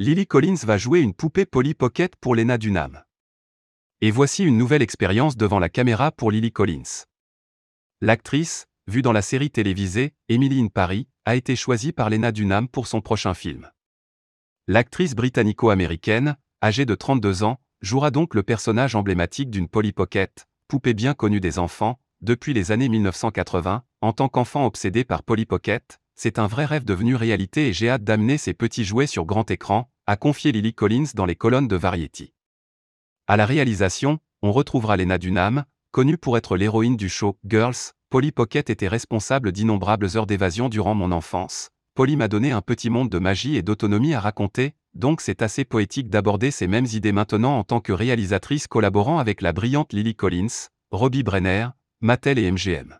Lily Collins va jouer une poupée Polly Pocket pour Lena Dunham. Et voici une nouvelle expérience devant la caméra pour Lily Collins. L'actrice, vue dans la série télévisée Emily in Paris, a été choisie par Lena Dunham pour son prochain film. L'actrice britannico-américaine, âgée de 32 ans, jouera donc le personnage emblématique d'une Polly Pocket, poupée bien connue des enfants, depuis les années 1980, en tant qu'enfant obsédé par Polly Pocket, c'est un vrai rêve devenu réalité et j'ai hâte d'amener ces petits jouets sur grand écran, a confié Lily Collins dans les colonnes de Variety. À la réalisation, on retrouvera Lena Dunham, connue pour être l'héroïne du show Girls. Polly Pocket était responsable d'innombrables heures d'évasion durant mon enfance. Polly m'a donné un petit monde de magie et d'autonomie à raconter, donc c'est assez poétique d'aborder ces mêmes idées maintenant en tant que réalisatrice collaborant avec la brillante Lily Collins, Robbie Brenner, Mattel et MGM.